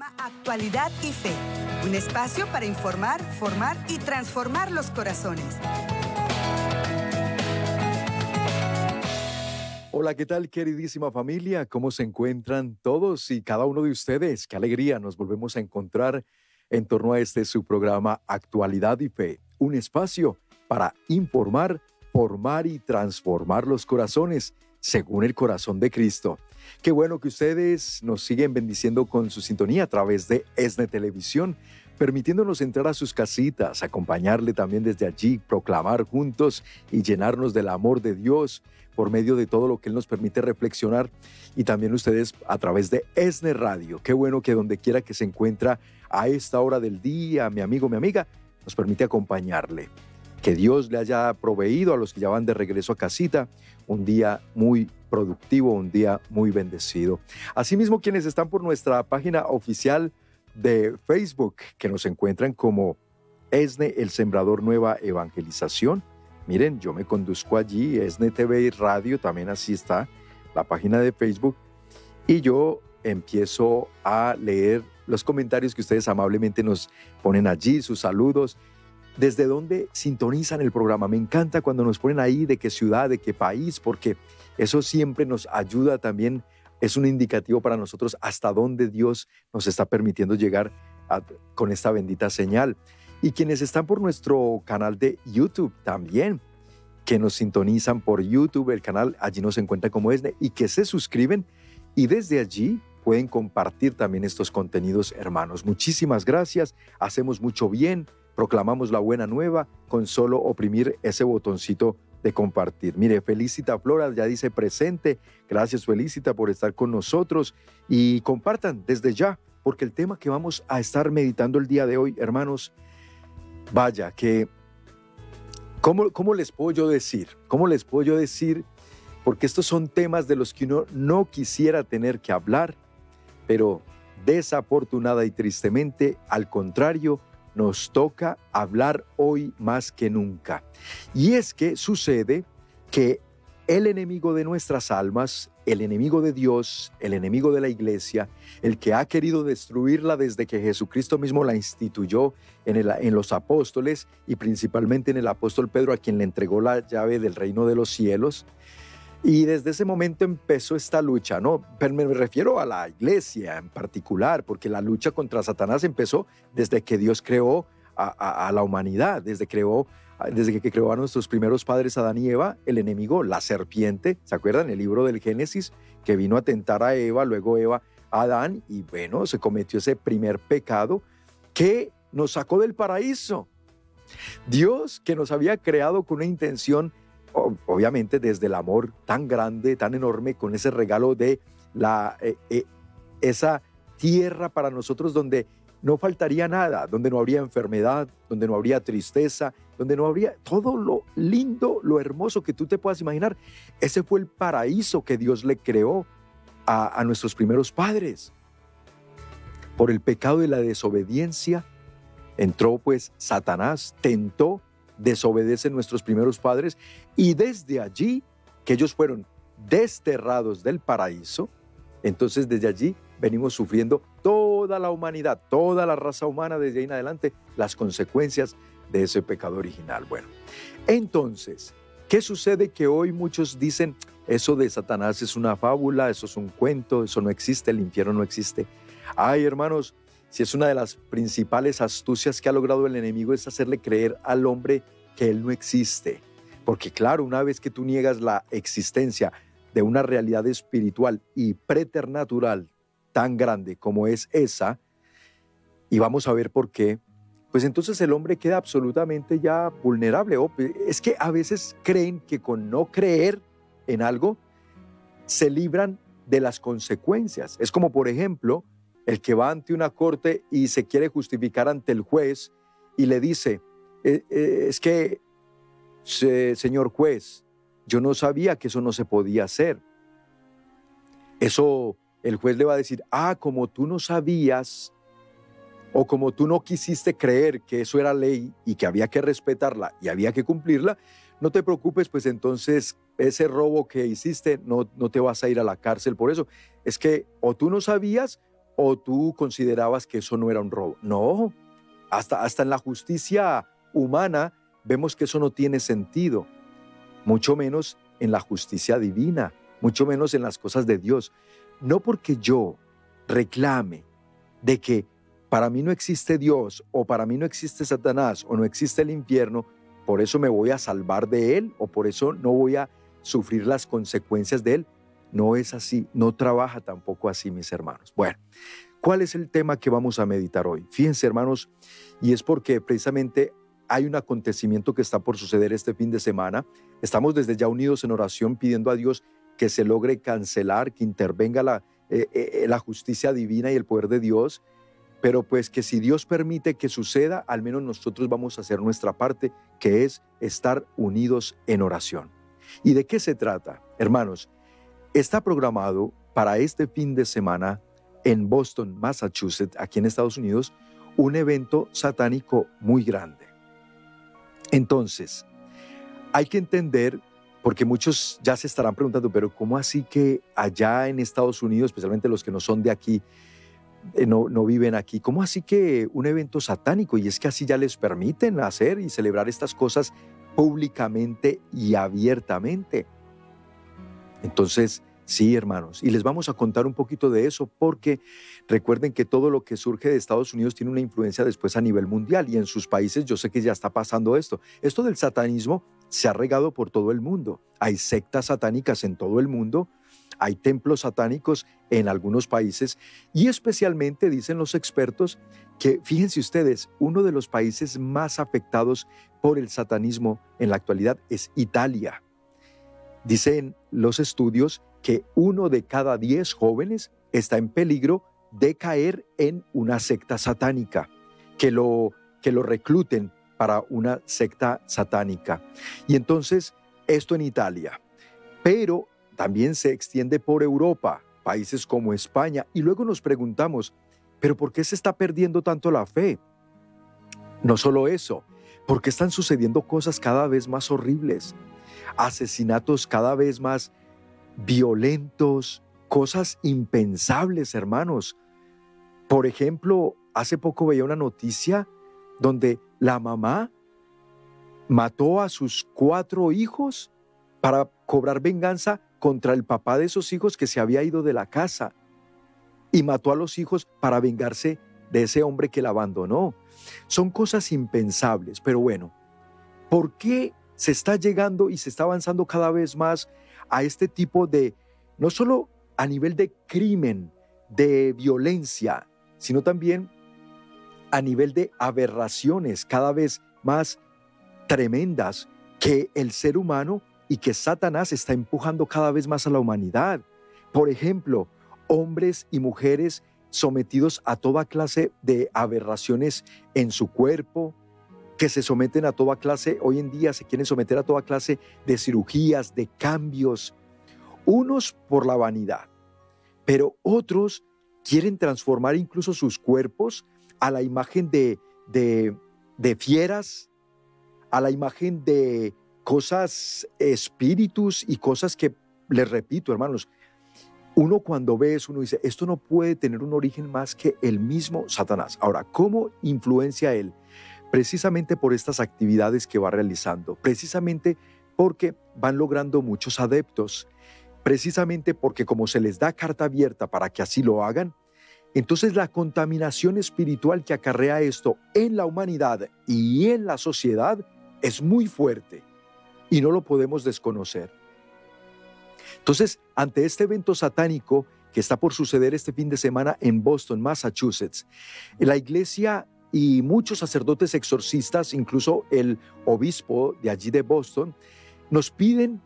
Actualidad y Fe, un espacio para informar, formar y transformar los corazones. Hola, ¿qué tal queridísima familia? ¿Cómo se encuentran todos y cada uno de ustedes? Qué alegría nos volvemos a encontrar en torno a este su programa Actualidad y Fe, un espacio para informar, formar y transformar los corazones según el corazón de Cristo. Qué bueno que ustedes nos siguen bendiciendo con su sintonía a través de ESNE Televisión, permitiéndonos entrar a sus casitas, acompañarle también desde allí, proclamar juntos y llenarnos del amor de Dios por medio de todo lo que Él nos permite reflexionar y también ustedes a través de ESNE Radio. Qué bueno que donde quiera que se encuentra a esta hora del día, mi amigo, mi amiga, nos permite acompañarle. Que Dios le haya proveído a los que ya van de regreso a casita un día muy productivo, un día muy bendecido. Asimismo, quienes están por nuestra página oficial de Facebook, que nos encuentran como ESNE, el Sembrador Nueva Evangelización. Miren, yo me conduzco allí, ESNE TV y Radio, también así está la página de Facebook, y yo empiezo a leer los comentarios que ustedes amablemente nos ponen allí, sus saludos, desde dónde sintonizan el programa. Me encanta cuando nos ponen ahí de qué ciudad, de qué país, porque eso siempre nos ayuda también, es un indicativo para nosotros hasta dónde Dios nos está permitiendo llegar con esta bendita señal. Y quienes están por nuestro canal de YouTube también, que nos sintonizan por YouTube, el canal allí nos encuentra como ESNE, y que se suscriben y desde allí pueden compartir también estos contenidos, hermanos. Muchísimas gracias, hacemos mucho bien, proclamamos la buena nueva con solo oprimir ese botoncito de compartir. Mire, Felicita Flora ya dice presente. Gracias Felicita por estar con nosotros y compartan desde ya, porque el tema que vamos a estar meditando el día de hoy, hermanos, vaya, que, ¿cómo, cómo les puedo yo decir? ¿Cómo les puedo yo decir? Porque estos son temas de los que uno no quisiera tener que hablar, pero desafortunada y tristemente, al contrario, nos toca hablar hoy más que nunca. Y es que sucede que el enemigo de nuestras almas, el enemigo de Dios, el enemigo de la iglesia, el que ha querido destruirla desde que Jesucristo mismo la instituyó en, los apóstoles y principalmente en el apóstol Pedro a quien le entregó la llave del reino de los cielos, y desde ese momento empezó esta lucha, ¿no? Pero me refiero a la iglesia en particular, porque la lucha contra Satanás empezó desde que Dios creó a, la humanidad, desde, creó, desde que creó a nuestros primeros padres Adán y Eva, el enemigo, la serpiente, ¿se acuerdan? El libro del Génesis, que vino a tentar a Eva, luego Eva Adán, y bueno, se cometió ese primer pecado que nos sacó del paraíso. Dios, que nos había creado con una intención obviamente desde el amor tan grande, tan enorme, con ese regalo de la, eh, eh, esa tierra para nosotros donde no faltaría nada, donde no habría enfermedad, donde no habría tristeza, donde no habría todo lo lindo, lo hermoso que tú te puedas imaginar. Ese fue el paraíso que Dios le creó a, a nuestros primeros padres. Por el pecado de la desobediencia, entró pues Satanás, tentó desobedecen nuestros primeros padres y desde allí que ellos fueron desterrados del paraíso, entonces desde allí venimos sufriendo toda la humanidad, toda la raza humana desde ahí en adelante, las consecuencias de ese pecado original. Bueno, entonces, ¿qué sucede que hoy muchos dicen, eso de Satanás es una fábula, eso es un cuento, eso no existe, el infierno no existe? Ay, hermanos, si es una de las principales astucias que ha logrado el enemigo es hacerle creer al hombre que él no existe. Porque claro, una vez que tú niegas la existencia de una realidad espiritual y preternatural tan grande como es esa, y vamos a ver por qué, pues entonces el hombre queda absolutamente ya vulnerable. Es que a veces creen que con no creer en algo se libran de las consecuencias. Es como, por ejemplo, el que va ante una corte y se quiere justificar ante el juez y le dice, eh, eh, es que, señor juez, yo no sabía que eso no se podía hacer. Eso el juez le va a decir, ah, como tú no sabías o como tú no quisiste creer que eso era ley y que había que respetarla y había que cumplirla, no te preocupes, pues entonces ese robo que hiciste no, no te vas a ir a la cárcel por eso. Es que o tú no sabías o tú considerabas que eso no era un robo. No, hasta, hasta en la justicia humana vemos que eso no tiene sentido, mucho menos en la justicia divina, mucho menos en las cosas de Dios. No porque yo reclame de que para mí no existe Dios o para mí no existe Satanás o no existe el infierno, por eso me voy a salvar de él o por eso no voy a sufrir las consecuencias de él. No es así, no trabaja tampoco así, mis hermanos. Bueno, ¿cuál es el tema que vamos a meditar hoy? Fíjense, hermanos, y es porque precisamente hay un acontecimiento que está por suceder este fin de semana. Estamos desde ya unidos en oración pidiendo a Dios que se logre cancelar, que intervenga la, eh, eh, la justicia divina y el poder de Dios, pero pues que si Dios permite que suceda, al menos nosotros vamos a hacer nuestra parte, que es estar unidos en oración. ¿Y de qué se trata? Hermanos, está programado para este fin de semana en Boston, Massachusetts, aquí en Estados Unidos, un evento satánico muy grande. Entonces, hay que entender, porque muchos ya se estarán preguntando, pero ¿cómo así que allá en Estados Unidos, especialmente los que no son de aquí, eh, no, no, viven aquí. ¿Cómo así que un evento satánico? Y es que así ya les permiten hacer y celebrar estas cosas públicamente y abiertamente. Entonces, sí, hermanos, y les vamos a contar un poquito de eso porque recuerden que todo lo que surge de Estados Unidos tiene una influencia después a nivel mundial y en sus países yo sé que ya está pasando esto. Esto del satanismo se ha regado por todo el mundo. Hay sectas satánicas en todo el mundo, hay templos satánicos en algunos países y especialmente dicen los expertos que, fíjense ustedes, uno de los países más afectados por el satanismo en la actualidad es Italia. Dicen los estudios que uno de cada diez jóvenes está en peligro de caer en una secta satánica, que lo, que lo recluten para una secta satánica. Y entonces, esto en Italia. Pero también se extiende por Europa, países como España, y luego nos preguntamos, ¿pero por qué se está perdiendo tanto la fe? No solo eso, porque están sucediendo cosas cada vez más horribles, asesinatos cada vez más violentos, cosas impensables, hermanos. Por ejemplo, hace poco veía una noticia donde la mamá mató a sus cuatro hijos para cobrar venganza contra el papá de esos hijos que se había ido de la casa y mató a los hijos para vengarse de ese hombre que la abandonó. Son cosas impensables, pero bueno, ¿por qué se está llegando y se está avanzando cada vez más a este tipo de, no solo a nivel de crimen, de violencia, sino también a nivel de aberraciones cada vez más tremendas que el ser humano y que Satanás está empujando cada vez más a la humanidad. Por ejemplo, hombres y mujeres sometidos a toda clase de aberraciones en su cuerpo, que se someten a toda clase, hoy en día se quieren someter a toda clase de cirugías, de cambios, unos por la vanidad, pero otros quieren transformar incluso sus cuerpos a la imagen de, de, de fieras, a la imagen de cosas, espíritus y cosas que, les repito, hermanos, uno cuando ve eso, uno dice, esto no puede tener un origen más que el mismo Satanás. Ahora, ¿cómo influencia él? Precisamente por estas actividades que va realizando, precisamente porque van logrando muchos adeptos, precisamente porque como se les da carta abierta para que así lo hagan, entonces la contaminación espiritual que acarrea esto en la humanidad y en la sociedad es muy fuerte y no lo podemos desconocer. Entonces, ante este evento satánico que está por suceder este fin de semana en Boston, Massachusetts, la iglesia y muchos sacerdotes exorcistas, incluso el obispo de allí de Boston, nos piden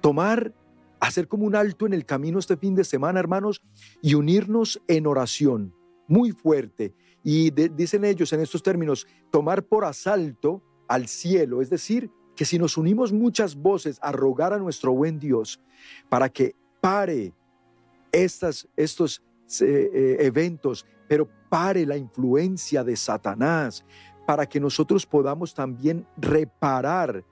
tomar, hacer como un alto en el camino este fin de semana, hermanos, y unirnos en oración muy fuerte. Y dicen ellos en estos términos, tomar por asalto al cielo, es decir, que si nos unimos muchas voces a rogar a nuestro buen Dios para que pare estas, estos eh, eh, eventos, pero pare la influencia de Satanás, para que nosotros podamos también reparar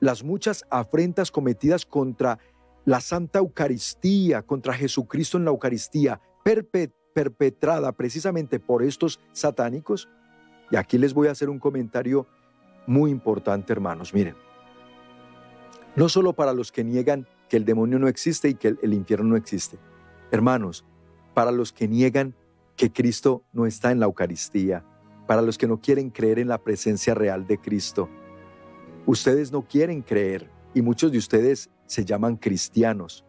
las muchas afrentas cometidas contra la Santa Eucaristía, contra Jesucristo en la Eucaristía, perpetrada precisamente por estos satánicos. Y aquí les voy a hacer un comentario muy importante, hermanos. Miren, no solo para los que niegan que el demonio no existe y que el, infierno no existe. Hermanos, para los que niegan que Cristo no está en la Eucaristía, para los que no quieren creer en la presencia real de Cristo. Ustedes no quieren creer y muchos de ustedes se llaman cristianos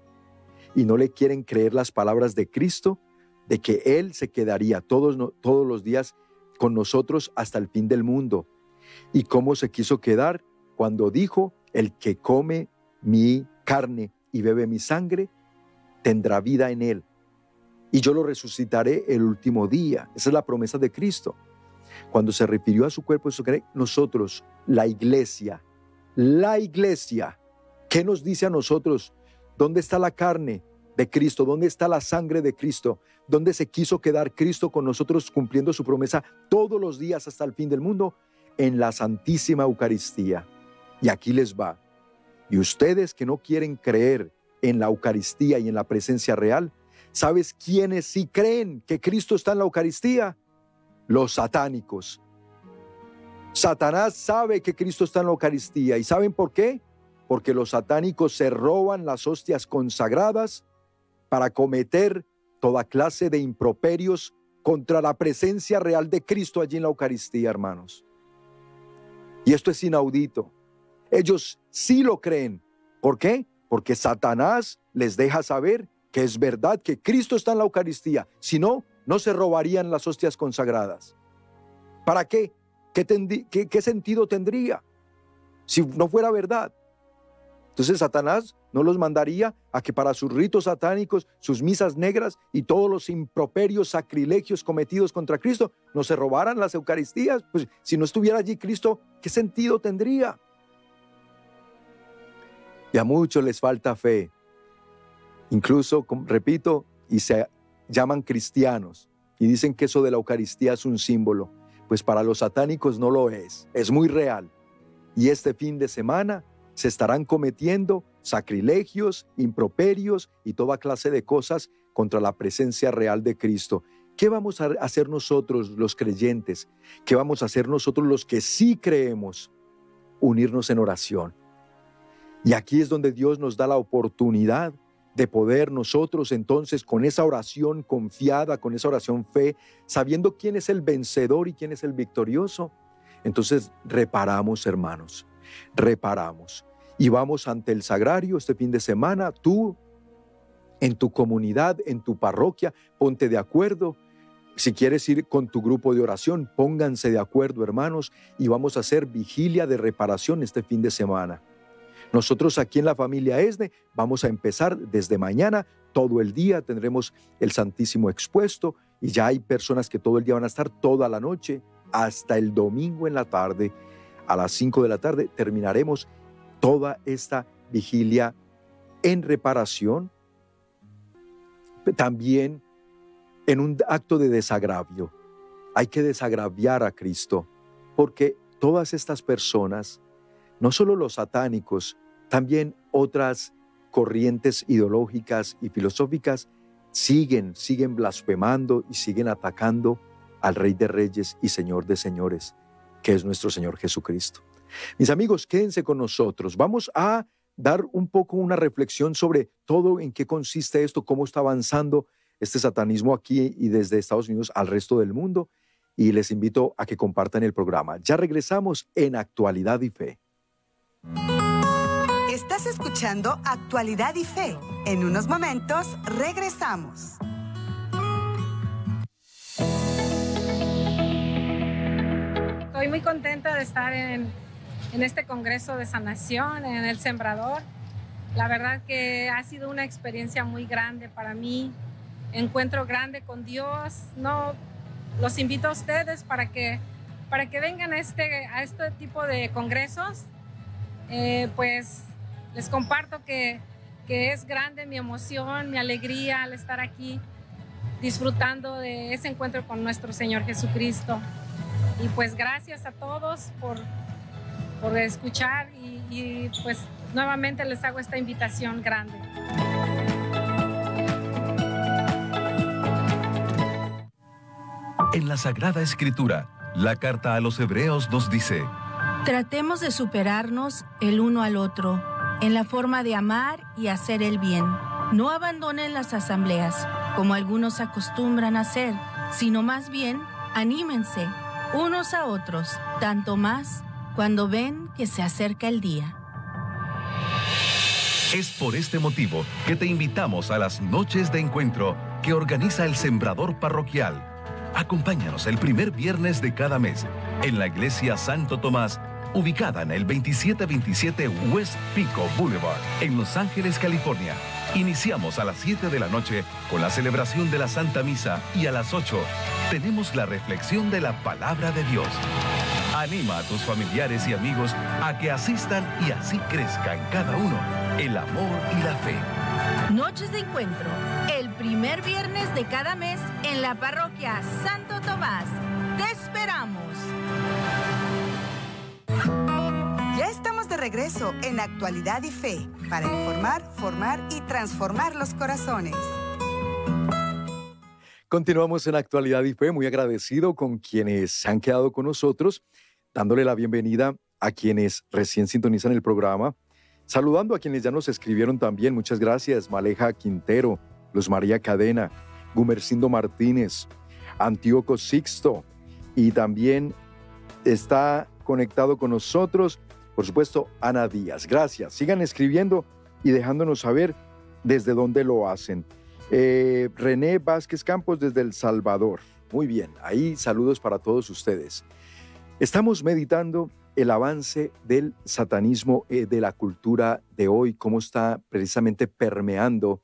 y no le quieren creer las palabras de Cristo de que Él se quedaría todos, todos los días con nosotros hasta el fin del mundo. ¿Y cómo se quiso quedar? Cuando dijo, el que come mi carne y bebe mi sangre, tendrá vida en él. Y yo lo resucitaré el último día. Esa es la promesa de Cristo. Cuando se refirió a su cuerpo, nosotros, la iglesia, la iglesia, ¿qué nos dice a nosotros? ¿Dónde está la carne de Cristo? ¿Dónde está la sangre de Cristo? ¿Dónde se quiso quedar Cristo con nosotros cumpliendo su promesa todos los días hasta el fin del mundo? En la Santísima Eucaristía. Y aquí les va. Y ustedes que no quieren creer en la Eucaristía y en la presencia real, ¿sabes quiénes sí creen que Cristo está en la Eucaristía? Los satánicos. Satanás sabe que Cristo está en la Eucaristía. ¿Y saben por qué? Porque los satánicos se roban las hostias consagradas para cometer toda clase de improperios contra la presencia real de Cristo allí en la Eucaristía, hermanos. Y esto es inaudito. Ellos sí lo creen. ¿Por qué? Porque Satanás les deja saber que es verdad que Cristo está en la Eucaristía. Si no, no se robarían las hostias consagradas. ¿Para qué? ¿Qué, sentido tendría si no fuera verdad? Entonces Satanás no los mandaría a que para sus ritos satánicos, sus misas negras y todos los improperios, sacrilegios cometidos contra Cristo, no se robaran las Eucaristías. Pues si no estuviera allí Cristo, ¿qué sentido tendría? Y a muchos les falta fe. Incluso, repito, y se llaman cristianos y dicen que eso de la Eucaristía es un símbolo. Pues para los satánicos no lo es, es muy real. Y este fin de semana se estarán cometiendo sacrilegios, improperios y toda clase de cosas contra la presencia real de Cristo. ¿Qué vamos a hacer nosotros los creyentes? ¿Qué vamos a hacer nosotros los que sí creemos? Unirnos en oración. Y aquí es donde Dios nos da la oportunidad de poder nosotros entonces con esa oración confiada, con esa oración fe, sabiendo quién es el vencedor y quién es el victorioso, entonces reparamos, hermanos, reparamos. Y vamos ante el sagrario este fin de semana, tú en tu comunidad, en tu parroquia, ponte de acuerdo. Si quieres ir con tu grupo de oración, pónganse de acuerdo, hermanos, y vamos a hacer vigilia de reparación este fin de semana. Nosotros aquí en la familia ESNE vamos a empezar desde mañana, todo el día tendremos el Santísimo expuesto y ya hay personas que todo el día van a estar toda la noche hasta el domingo en la tarde. A las 5 de la tarde terminaremos toda esta vigilia en reparación, también en un acto de desagravio. Hay que desagraviar a Cristo, porque todas estas personas, no solo los satánicos, también otras corrientes ideológicas y filosóficas siguen, siguen blasfemando y siguen atacando al Rey de Reyes y Señor de Señores, que es nuestro Señor Jesucristo. Mis amigos, quédense con nosotros. Vamos a dar un poco una reflexión sobre todo en qué consiste esto, cómo está avanzando este satanismo aquí y desde Estados Unidos al resto del mundo. Y les invito a que compartan el programa. Ya regresamos en Actualidad y Fe. Estás escuchando Actualidad y Fe. En unos momentos regresamos. Estoy muy contenta de estar en, en este Congreso de Sanación, en El Sembrador. La verdad que ha sido una experiencia muy grande para mí. Encuentro grande con Dios. No, los invito a ustedes para que, para que vengan a este, a este tipo de congresos. Eh, pues les comparto que, es grande mi emoción, mi alegría al estar aquí disfrutando de ese encuentro con nuestro Señor Jesucristo. Y pues gracias a todos por, por escuchar y, y pues nuevamente les hago esta invitación grande. En la Sagrada Escritura, la carta a los Hebreos nos dice, Tratemos de superarnos el uno al otro en la forma de amar y hacer el bien. No abandonen las asambleas, como algunos acostumbran hacer, sino más bien anímense unos a otros, tanto más cuando ven que se acerca el día. Es por este motivo que te invitamos a las noches de encuentro que organiza el Sembrador Parroquial. Acompáñanos el primer viernes de cada mes en la Iglesia Santo Tomás, ubicada en el 2727 West Pico Boulevard, en Los Ángeles, California. Iniciamos a las 7 de la noche con la celebración de la Santa Misa y a las 8 tenemos la reflexión de la palabra de Dios. Anima a tus familiares y amigos a que asistan y así crezcan cada uno el amor y la fe. Noches de encuentro, el primer viernes de cada mes en la parroquia Santo Tomás. ¡Te esperamos! Regreso en Actualidad y Fe para informar, formar y transformar los corazones. Continuamos en Actualidad y Fe, muy agradecido con quienes se han quedado con nosotros, dándole la bienvenida a quienes recién sintonizan el programa, saludando a quienes ya nos escribieron también, muchas gracias, Maleja Quintero, Luz María Cadena, Gumercindo Martínez, Antíoco Sixto, y también está conectado con nosotros, por supuesto, Ana Díaz. Gracias, sigan escribiendo y dejándonos saber desde dónde lo hacen. Eh, René Vázquez Campos desde El Salvador. Muy bien, ahí saludos para todos ustedes. Estamos meditando el avance del satanismo eh, de la cultura de hoy, cómo está precisamente permeando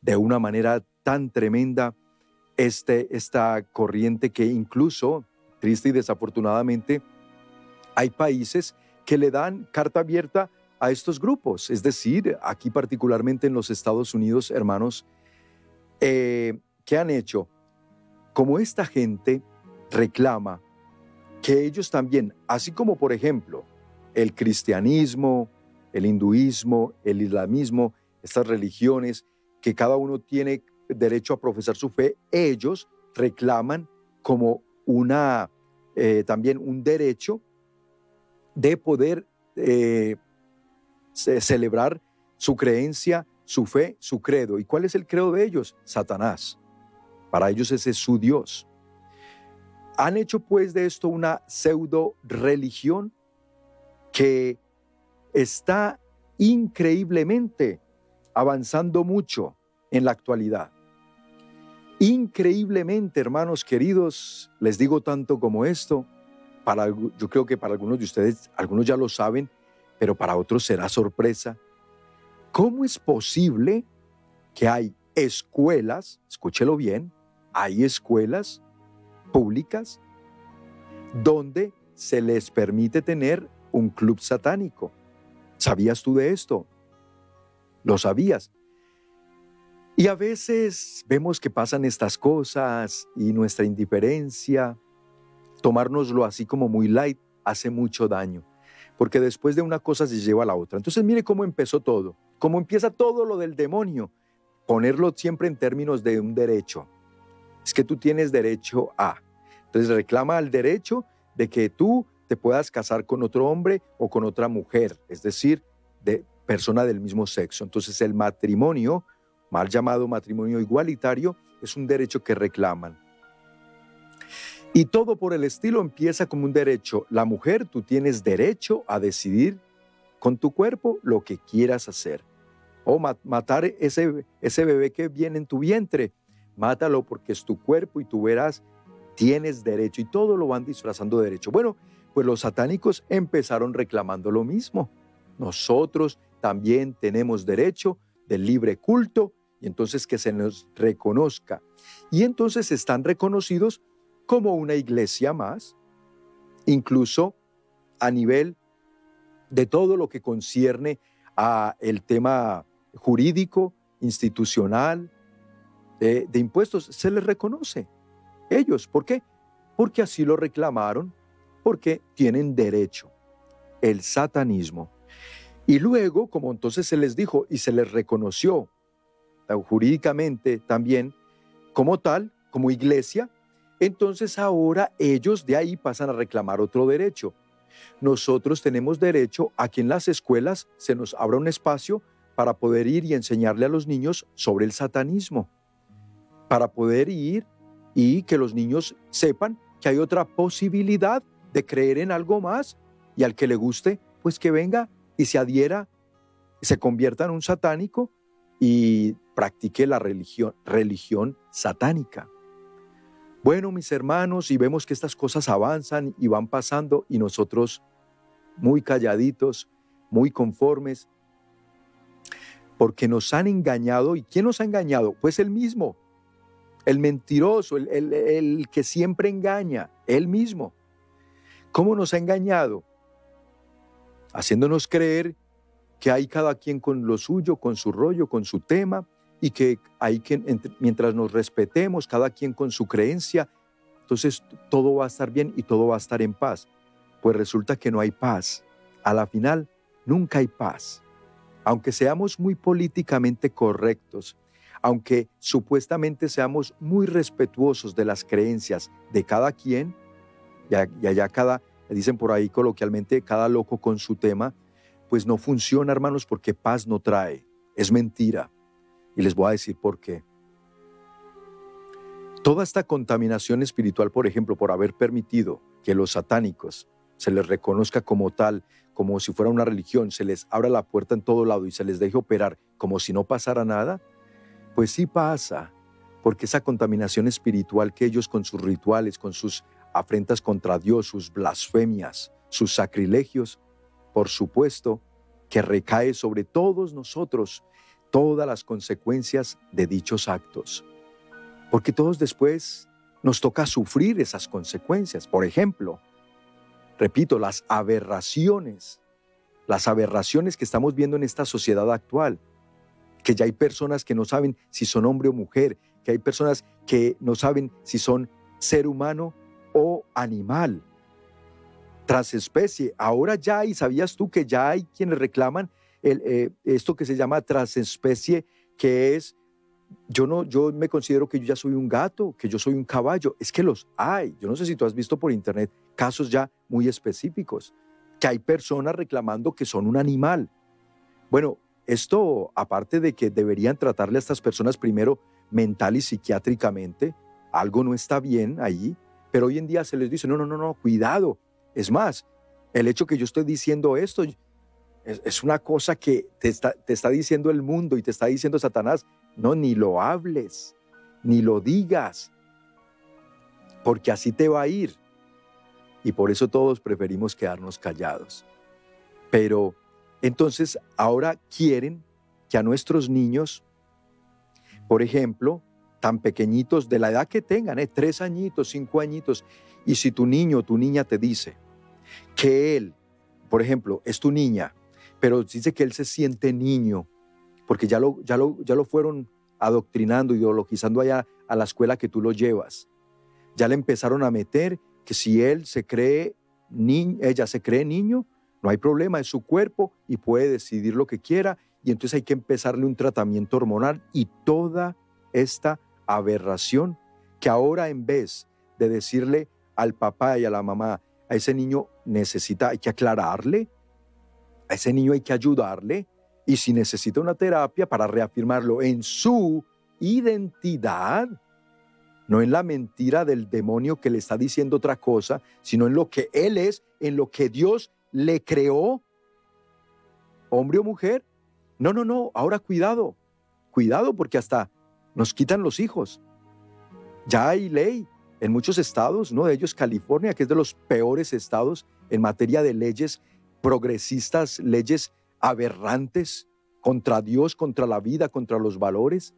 de una manera tan tremenda este, esta corriente que incluso, triste y desafortunadamente, hay países que le dan carta abierta a estos grupos. Es decir, aquí particularmente en los Estados Unidos, hermanos, eh, ¿qué han hecho? Como esta gente reclama que ellos también, así como por ejemplo el cristianismo, el hinduismo, el islamismo, estas religiones, que cada uno tiene derecho a profesar su fe, ellos reclaman como una, eh, también un derecho de poder eh, celebrar su creencia su fe, su credo. ¿Y cuál es el credo de ellos? Satanás. Para ellos ese es su Dios. Han hecho pues de esto una pseudo religión que está increíblemente avanzando mucho en la actualidad. Increíblemente, hermanos queridos, les digo tanto como esto, yo creo que para algunos de ustedes, algunos ya lo saben, pero para otros será sorpresa ¿Cómo es posible que hay escuelas, escúchelo bien, hay escuelas públicas donde se les permite tener un club satánico? ¿Sabías tú de esto? ¿Lo sabías? Y a veces vemos que pasan estas cosas y nuestra indiferencia, tomárnoslo así como muy light, hace mucho daño, porque después de una cosa se lleva a la otra. Entonces mire cómo empezó todo. Como empieza todo lo del demonio, ponerlo siempre en términos de un derecho. Es que tú tienes derecho a. Entonces reclama el derecho de que tú te puedas casar con otro hombre o con otra mujer, es decir, de persona del mismo sexo. Entonces el matrimonio, mal llamado matrimonio igualitario, es un derecho que reclaman. Y todo por el estilo empieza como un derecho. La mujer, tú tienes derecho a decidir con tu cuerpo lo que quieras hacer. O matar ese, ese bebé que viene en tu vientre. Mátalo porque es tu cuerpo y tú verás, tienes derecho. Y todo lo van disfrazando de derecho. Bueno, pues los satánicos empezaron reclamando lo mismo. Nosotros también tenemos derecho del libre culto y entonces que se nos reconozca. Y entonces están reconocidos como una iglesia más, incluso a nivel de todo lo que concierne a el tema jurídico, institucional, de, impuestos, se les reconoce. Ellos, ¿por qué? Porque así lo reclamaron, porque tienen derecho. El satanismo. Y luego, como entonces se les dijo y se les reconoció jurídicamente también como tal, como iglesia, entonces ahora ellos de ahí pasan a reclamar otro derecho. Nosotros tenemos derecho a que en las escuelas se nos abra un espacio para poder ir y enseñarle a los niños sobre el satanismo, para poder ir y que los niños sepan que hay otra posibilidad de creer en algo más y al que le guste, pues que venga y se adhiera, se convierta en un satánico y practique la religión, religión satánica. Bueno, mis hermanos, y vemos que estas cosas avanzan y van pasando y nosotros muy calladitos, muy conformes, porque nos han engañado. ¿Y quién nos ha engañado? Pues el mismo, el mentiroso, el, el que siempre engaña, él mismo. ¿Cómo nos ha engañado? Haciéndonos creer que hay cada quien con lo suyo, con su rollo, con su tema, y que hay que, mientras nos respetemos, cada quien con su creencia, entonces todo va a estar bien y todo va a estar en paz. Pues resulta que no hay paz. A la final, nunca hay paz. Aunque seamos muy políticamente correctos, aunque supuestamente seamos muy respetuosos de las creencias de cada quien, y allá cada, dicen por ahí coloquialmente, cada loco con su tema, pues no funciona, hermanos, porque paz no trae. Es mentira. Y les voy a decir por qué. Toda esta contaminación espiritual, por ejemplo, por haber permitido que los satánicos se les reconozca como tal, como si fuera una religión, se les abra la puerta en todo lado y se les deje operar como si no pasara nada, pues sí pasa, porque esa contaminación espiritual que ellos con sus rituales, con sus afrentas contra Dios, sus blasfemias, sus sacrilegios, por supuesto que recae sobre todos nosotros todas las consecuencias de dichos actos. Porque todos después nos toca sufrir esas consecuencias. Por ejemplo, repito, las aberraciones, las aberraciones que estamos viendo en esta sociedad actual, que ya hay personas que no saben si son hombre o mujer, que hay personas que no saben si son ser humano o animal, transespecie. Ahora ya hay, ¿sabías tú que ya hay quienes reclaman eh, esto que se llama transespecie, que es, yo no, yo me considero que yo ya soy un gato, que yo soy un caballo, es que los hay. Yo no sé si tú has visto por internet casos ya muy específicos, que hay personas reclamando que son un animal. Bueno, esto, aparte de que deberían tratarle a estas personas primero mental y psiquiátricamente, algo no está bien ahí, pero hoy en día se les dice, no, no, no, no, cuidado. Es más, el hecho que yo estoy diciendo esto, es, una cosa que te está, te está diciendo el mundo y te está diciendo Satanás. No, ni lo hables, ni lo digas, porque así te va a ir. Y por eso todos preferimos quedarnos callados. Pero entonces ahora quieren que a nuestros niños, por ejemplo, tan pequeñitos, de la edad que tengan, ¿eh? tres añitos, cinco añitos, y si tu niño o tu niña te dice que él, por ejemplo, es tu niña pero dice que él se siente niño, porque ya lo, ya lo, ya lo fueron adoctrinando, ideologizando allá a la escuela que tú lo llevas. Ya le empezaron a meter que si él se cree niño, ella se cree niño, no hay problema, es su cuerpo y puede decidir lo que quiera y entonces hay que empezarle un tratamiento hormonal y toda esta aberración que ahora en vez de decirle al papá y a la mamá, a ese niño necesita, hay que aclararle, a ese niño hay que ayudarle y si necesita una terapia para reafirmarlo en su identidad, no en la mentira del demonio que le está diciendo otra cosa, sino en lo que él es, en lo que Dios le creó, hombre o mujer. No, no, no, ahora cuidado, cuidado porque hasta nos quitan los hijos. Ya hay ley en muchos estados, uno de ellos California, que es de los peores estados en materia de leyes progresistas, leyes aberrantes contra Dios, contra la vida, contra los valores.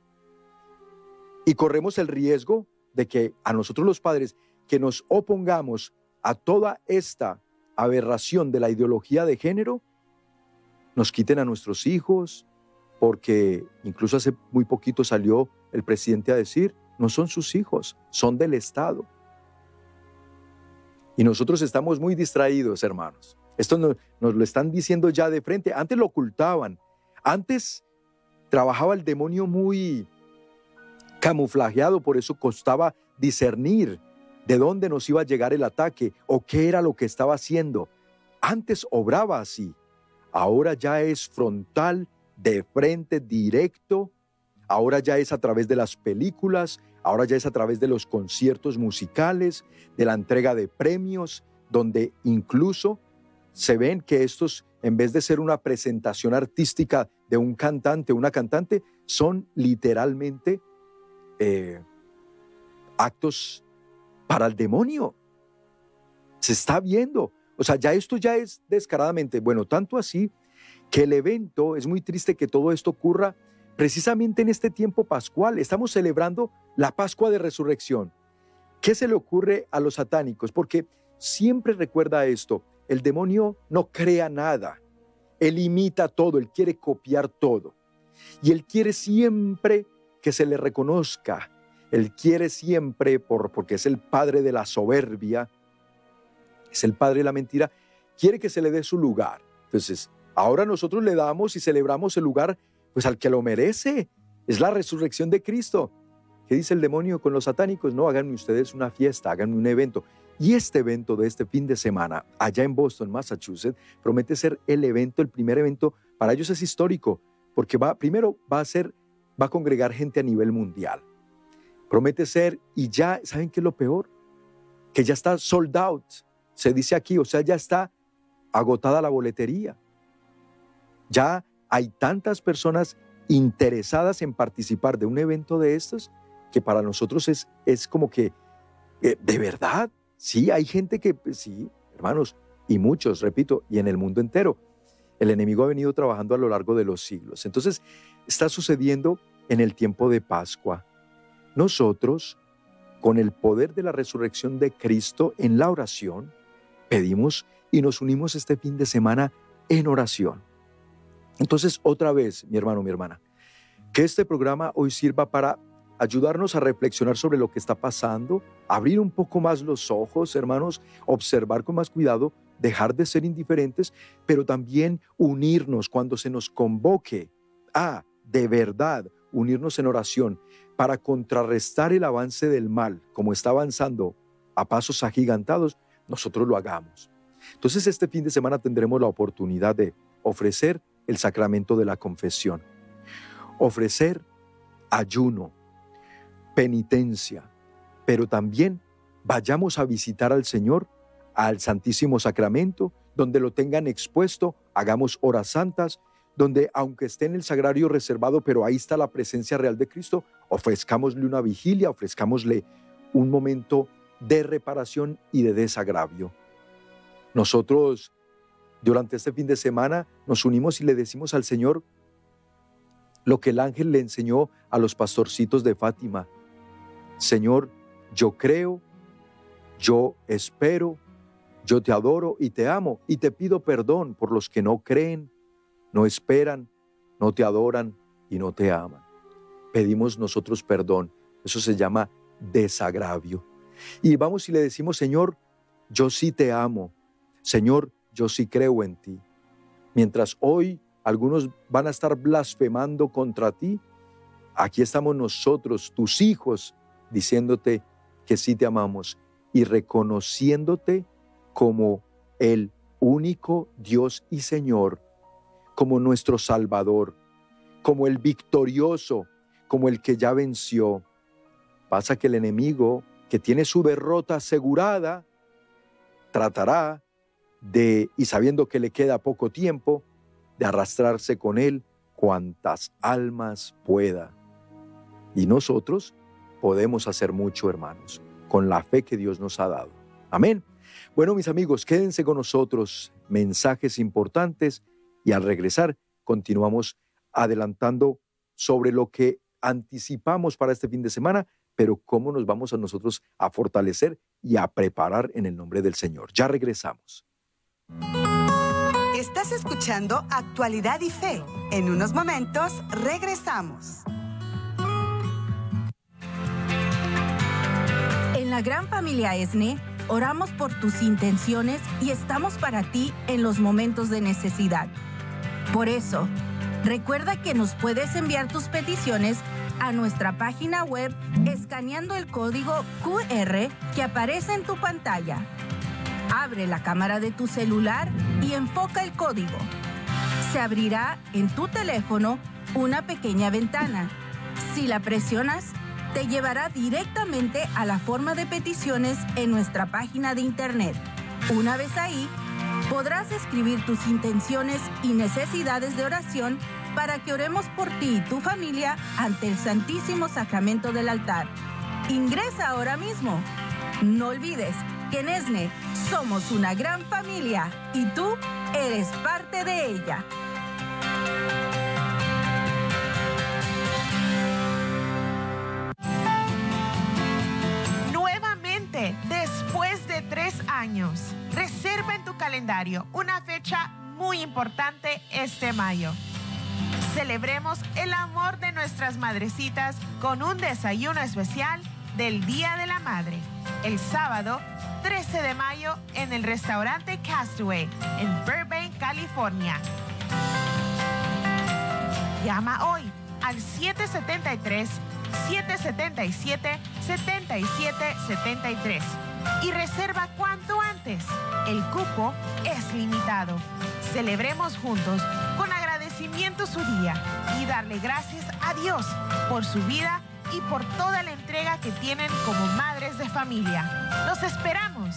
Y corremos el riesgo de que a nosotros los padres, que nos opongamos a toda esta aberración de la ideología de género, nos quiten a nuestros hijos, porque incluso hace muy poquito salió el presidente a decir, no son sus hijos, son del Estado. Y nosotros estamos muy distraídos, hermanos. Esto nos, lo están diciendo ya de frente. Antes lo ocultaban. Antes trabajaba el demonio muy camuflajeado, por eso costaba discernir de dónde nos iba a llegar el ataque o qué era lo que estaba haciendo. Antes obraba así, ahora ya es frontal, de frente, directo, ahora ya es a través de las películas, ahora ya es a través de los conciertos musicales, de la entrega de premios, donde incluso se ven que estos, en vez de ser una presentación artística de un cantante, una cantante, son literalmente eh, actos para el demonio. Se está viendo. O sea, ya esto ya es descaradamente, bueno, tanto así que el evento, es muy triste que todo esto ocurra precisamente en este tiempo pascual. Estamos celebrando la Pascua de Resurrección. ¿Qué se le ocurre a los satánicos? Porque siempre recuerda esto, el demonio no crea nada, él imita todo, él quiere copiar todo. Y él quiere siempre que se le reconozca, él quiere siempre, por, porque es el padre de la soberbia, es el padre de la mentira, quiere que se le dé su lugar. Entonces, ahora nosotros le damos y celebramos el lugar pues al que lo merece. Es la resurrección de Cristo. ¿Qué dice el demonio con los satánicos? No, háganme ustedes una fiesta, háganme un evento. Y este evento de este fin de semana, allá en Boston, Massachusetts, promete ser el evento, el primer evento, para ellos es histórico, porque va, primero va a ser, va a congregar gente a nivel mundial. Promete ser, y ya, ¿saben qué es lo peor? Que ya está sold out, se dice aquí, o sea, ya está agotada la boletería. Ya hay tantas personas interesadas en participar de un evento de estos que para nosotros es, es como que, eh, de verdad, Sí, hay gente que, pues, sí, hermanos, y muchos, repito, y en el mundo entero. El enemigo ha venido trabajando a lo largo de los siglos. Entonces, está sucediendo en el tiempo de Pascua. Nosotros, con el poder de la resurrección de Cristo en la oración, pedimos y nos unimos este fin de semana en oración. Entonces, otra vez, mi hermano, mi hermana, que este programa hoy sirva para ayudarnos a reflexionar sobre lo que está pasando, abrir un poco más los ojos, hermanos, observar con más cuidado, dejar de ser indiferentes, pero también unirnos cuando se nos convoque a, de verdad, unirnos en oración para contrarrestar el avance del mal, como está avanzando a pasos agigantados, nosotros lo hagamos. Entonces este fin de semana tendremos la oportunidad de ofrecer el sacramento de la confesión, ofrecer ayuno, penitencia, pero también vayamos a visitar al Señor, al Santísimo Sacramento, donde lo tengan expuesto, hagamos horas santas, donde aunque esté en el sagrario reservado, pero ahí está la presencia real de Cristo, ofrezcámosle una vigilia, ofrezcámosle un momento de reparación y de desagravio. Nosotros durante este fin de semana nos unimos y le decimos al Señor lo que el ángel le enseñó a los pastorcitos de Fátima, Señor, yo creo, yo espero, yo te adoro y te amo y te pido perdón por los que no creen, no esperan, no te adoran y no te aman. Pedimos nosotros perdón. Eso se llama desagravio. Y vamos y le decimos, Señor, yo sí te amo. Señor, yo sí creo en ti. Mientras hoy algunos van a estar blasfemando contra ti, aquí estamos nosotros, tus hijos, diciéndote que sí te amamos y reconociéndote como el único Dios y Señor, como nuestro Salvador, como el victorioso, como el que ya venció. Pasa que el enemigo, que tiene su derrota asegurada, tratará de, y sabiendo que le queda poco tiempo, de arrastrarse con él cuantas almas pueda. Y nosotros podemos hacer mucho, hermanos, con la fe que Dios nos ha dado. Amén. Bueno, mis amigos, quédense con nosotros. Mensajes importantes y al regresar continuamos adelantando sobre lo que anticipamos para este fin de semana, pero cómo nos vamos a nosotros a fortalecer y a preparar en el nombre del Señor. Ya regresamos. Estás escuchando Actualidad y Fe. En unos momentos regresamos. Gran familia ESNE, oramos por tus intenciones y estamos para ti en los momentos de necesidad. Por eso, recuerda que nos puedes enviar tus peticiones a nuestra página web escaneando el código QR que aparece en tu pantalla. Abre la cámara de tu celular y enfoca el código. Se abrirá en tu teléfono una pequeña ventana. Si la presionas, te llevará directamente a la forma de peticiones en nuestra página de internet. Una vez ahí, podrás escribir tus intenciones y necesidades de oración para que oremos por ti y tu familia ante el Santísimo Sacramento del altar. Ingresa ahora mismo. No olvides que en ESNE somos una gran familia y tú eres parte de ella. Reserva en tu calendario una fecha muy importante este mayo. Celebremos el amor de nuestras madrecitas con un desayuno especial del Día de la Madre. El sábado 13 de mayo en el restaurante Castaway en Burbank, California. Llama hoy al 773-777-7773 y reserva cuanto antes. El cupo es limitado. Celebremos juntos con agradecimiento su día y darle gracias a Dios por su vida y por toda la entrega que tienen como madres de familia. ¡Los esperamos!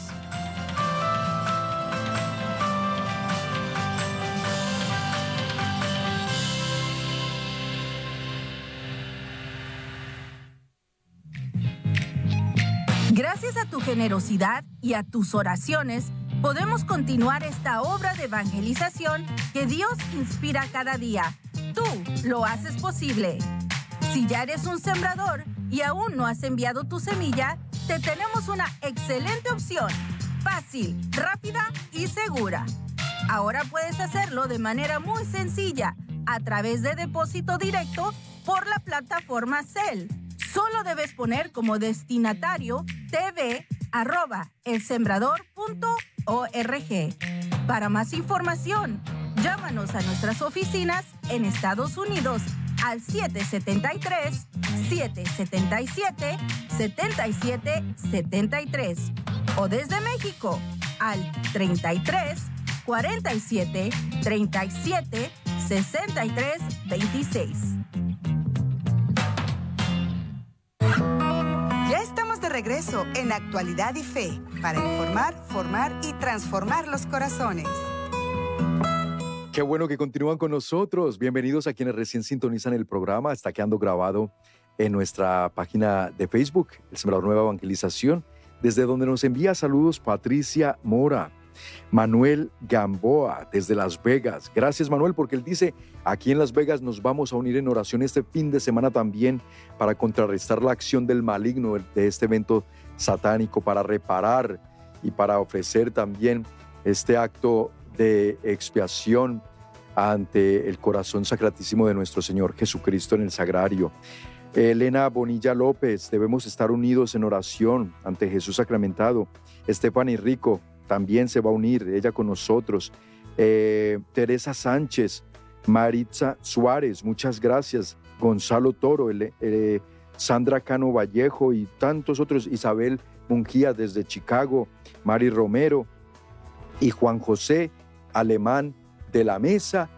Generosidad y a tus oraciones, podemos continuar esta obra de evangelización que Dios inspira cada día. Tú lo haces posible. Si ya eres un sembrador y aún no has enviado tu semilla, te tenemos una excelente opción. Fácil, rápida y segura. Ahora puedes hacerlo de manera muy sencilla a través de depósito directo por la plataforma Cell. Solo debes poner como destinatario tv arroba elsembrador.org. Para más información, llámanos a nuestras oficinas en Estados Unidos al 773 777 7773 o desde México al 33 47 37 63 26. Regreso en Actualidad y Fe para informar, formar y transformar los corazones. Qué bueno que continúan con nosotros. Bienvenidos a quienes recién sintonizan el programa. Está quedando grabado en nuestra página de Facebook, El Sembrador Nueva Evangelización, desde donde nos envía saludos Patricia Mora. Manuel Gamboa desde Las Vegas. Gracias Manuel porque él dice, aquí en Las Vegas nos vamos a unir en oración este fin de semana también para contrarrestar la acción del maligno de este evento satánico, para reparar y para ofrecer también este acto de expiación ante el corazón sacratísimo de nuestro Señor Jesucristo en el sagrario. Elena Bonilla López, debemos estar unidos en oración ante Jesús sacramentado. Estefany Rico también se va a unir, ella con nosotros. Eh, Teresa Sánchez, Maritza Suárez, muchas gracias. Gonzalo Toro, eh, Sandra Cano Vallejo y tantos otros, Isabel Mungía desde Chicago, Mari Romero y Juan José Alemán de la Mesa,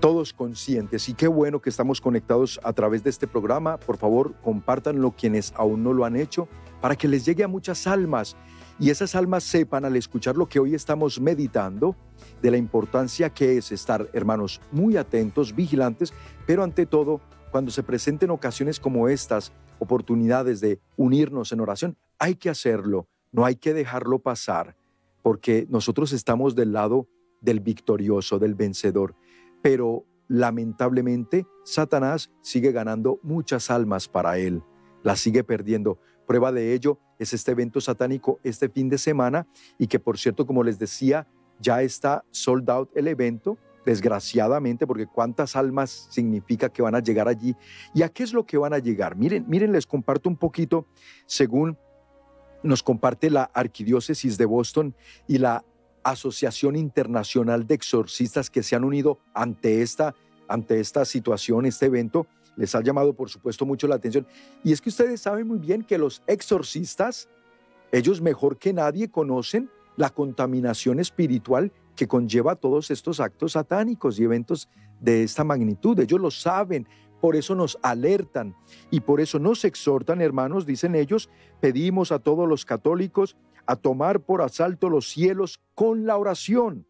todos conscientes. Y qué bueno que estamos conectados a través de este programa. Por favor, compártanlo quienes aún no lo han hecho para que les llegue a muchas almas y esas almas sepan al escuchar lo que hoy estamos meditando de la importancia que es estar, hermanos, muy atentos, vigilantes, pero ante todo, cuando se presenten ocasiones como estas, oportunidades de unirnos en oración, hay que hacerlo, no hay que dejarlo pasar, porque nosotros estamos del lado del victorioso, del vencedor, pero lamentablemente Satanás sigue ganando muchas almas para él, las sigue perdiendo. Prueba de ello es este evento satánico este fin de semana y que por cierto, como les decía, ya está sold out el evento, desgraciadamente, porque cuántas almas significa que van a llegar allí y a qué es lo que van a llegar. Miren, miren, les comparto un poquito según nos comparte la Arquidiócesis de Boston y la Asociación Internacional de Exorcistas que se han unido ante esta, ante esta situación, este evento les ha llamado por supuesto mucho la atención. Y es que ustedes saben muy bien que los exorcistas, ellos mejor que nadie conocen la contaminación espiritual que conlleva todos estos actos satánicos y eventos de esta magnitud. Ellos lo saben, por eso nos alertan y por eso nos exhortan, hermanos, dicen ellos, pedimos a todos los católicos a tomar por asalto los cielos con la oración.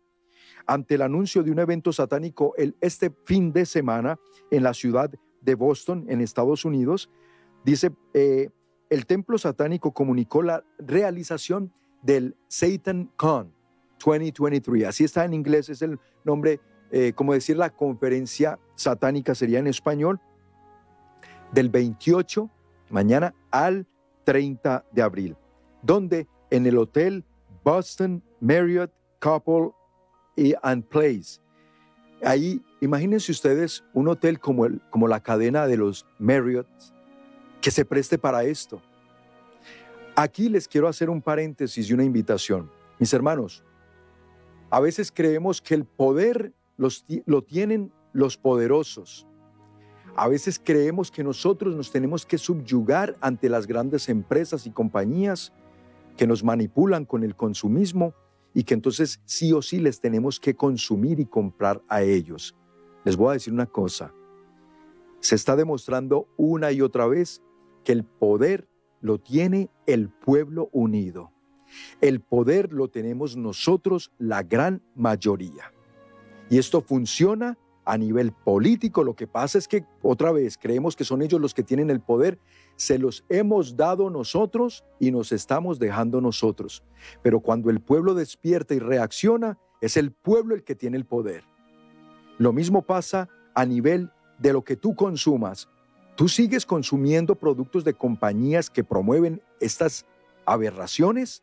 Ante el anuncio de un evento satánico el, este fin de semana en la ciudad de Boston, en Estados Unidos, dice, eh, el templo satánico comunicó la realización del Satan Con 2023. Así está en inglés, es el nombre, eh, como decir, la conferencia satánica sería en español, del 28, mañana al 30 de abril, donde en el hotel Boston Marriott Couple and Place. Ahí, imagínense ustedes un hotel como, como la cadena de los Marriott que se preste para esto. Aquí les quiero hacer un paréntesis y una invitación. Mis hermanos, a veces creemos que el poder los, lo tienen los poderosos. A veces creemos que nosotros nos tenemos que subyugar ante las grandes empresas y compañías que nos manipulan con el consumismo y que entonces sí o sí les tenemos que consumir y comprar a ellos. Les voy a decir una cosa. Se está demostrando una y otra vez que el poder lo tiene el pueblo unido. El poder lo tenemos nosotros, la gran mayoría. Y esto funciona a nivel político. Lo que pasa es que otra vez creemos que son ellos los que tienen el poder. Se los hemos dado nosotros y nos estamos dejando nosotros. Pero cuando el pueblo despierta y reacciona, es el pueblo el que tiene el poder. Lo mismo pasa a nivel de lo que tú consumas. Tú sigues consumiendo productos de compañías que promueven estas aberraciones.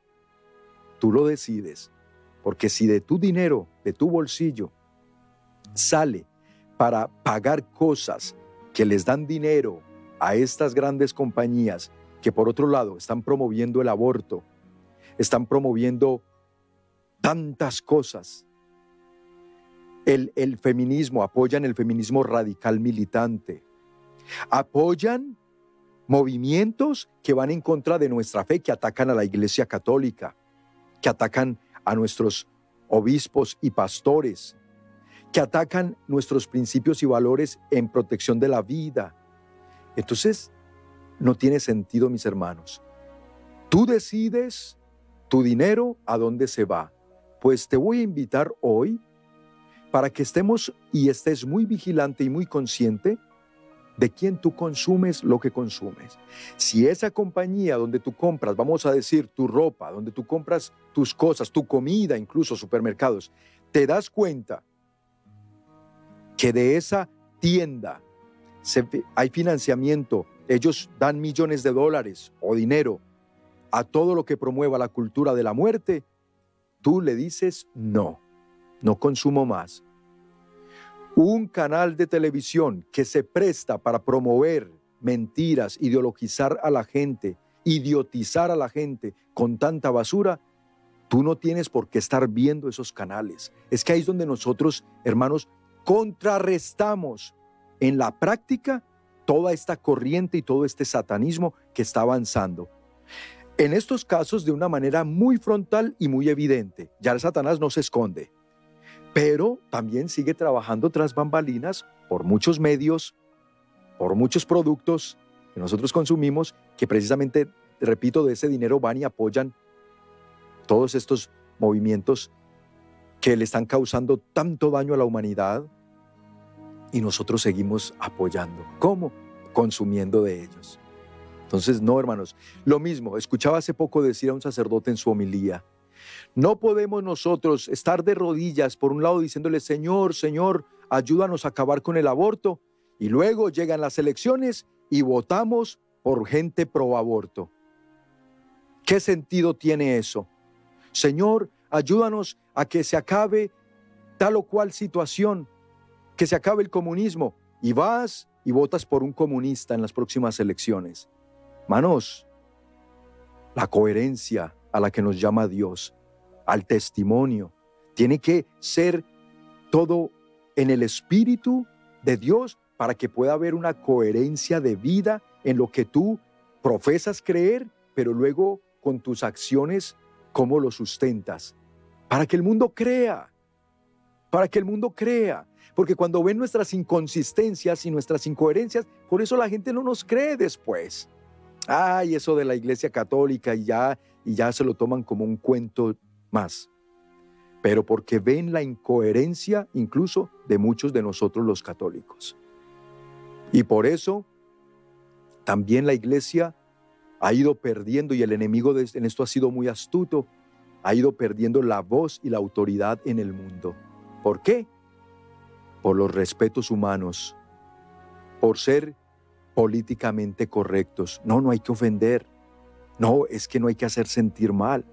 Tú lo decides. Porque si de tu dinero, de tu bolsillo, sale para pagar cosas que les dan dinero a estas grandes compañías que por otro lado están promoviendo el aborto, están promoviendo tantas cosas. El, feminismo, apoyan el feminismo radical militante, apoyan movimientos que van en contra de nuestra fe, que atacan a la Iglesia Católica, que atacan a nuestros obispos y pastores, que atacan nuestros principios y valores en protección de la vida. Entonces, no tiene sentido, mis hermanos. Tú decides tu dinero a dónde se va. Pues te voy a invitar hoy para que estemos y estés muy vigilante y muy consciente de quién tú consumes lo que consumes. Si esa compañía donde tú compras, vamos a decir, tu ropa, donde tú compras tus cosas, tu comida, incluso supermercados, te das cuenta que de esa tienda hay financiamiento, ellos dan millones de dólares o dinero a todo lo que promueva la cultura de la muerte, tú le dices no, no consumo más. Un canal de televisión que se presta para promover mentiras, ideologizar a la gente, idiotizar a la gente con tanta basura, tú no tienes por qué estar viendo esos canales. Es que ahí es donde nosotros, hermanos, contrarrestamos en la práctica toda esta corriente y todo este satanismo que está avanzando. En estos casos de una manera muy frontal y muy evidente. Ya el Satanás no se esconde, pero también sigue trabajando tras bambalinas por muchos medios, por muchos productos que nosotros consumimos, que precisamente, repito, de ese dinero van y apoyan todos estos movimientos que le están causando tanto daño a la humanidad, y nosotros seguimos apoyando. ¿Cómo? Consumiendo de ellos. Entonces, no, hermanos. Lo mismo, escuchaba hace poco decir a un sacerdote en su homilía, no podemos nosotros estar de rodillas por un lado diciéndole, Señor, Señor, ayúdanos a acabar con el aborto, y luego llegan las elecciones y votamos por gente pro aborto. ¿Qué sentido tiene eso? Señor, ayúdanos a que se acabe tal o cual situación, que se acabe el comunismo y vas y votas por un comunista en las próximas elecciones. Manos, la coherencia a la que nos llama Dios, al testimonio, tiene que ser todo en el espíritu de Dios para que pueda haber una coherencia de vida en lo que tú profesas creer, pero luego con tus acciones, cómo lo sustentas. Para que el mundo crea, para que el mundo crea. Porque cuando ven nuestras inconsistencias y nuestras incoherencias, por eso la gente no nos cree después. Ay, eso de la iglesia católica y ya, y ya se lo toman como un cuento más. Pero porque ven la incoherencia incluso de muchos de nosotros los católicos. Y por eso también la iglesia ha ido perdiendo, y el enemigo en esto ha sido muy astuto, ha ido perdiendo la voz y la autoridad en el mundo. ¿Por qué? por los respetos humanos, por ser políticamente correctos. No, no hay que ofender. No, es que no hay que hacer sentir mal.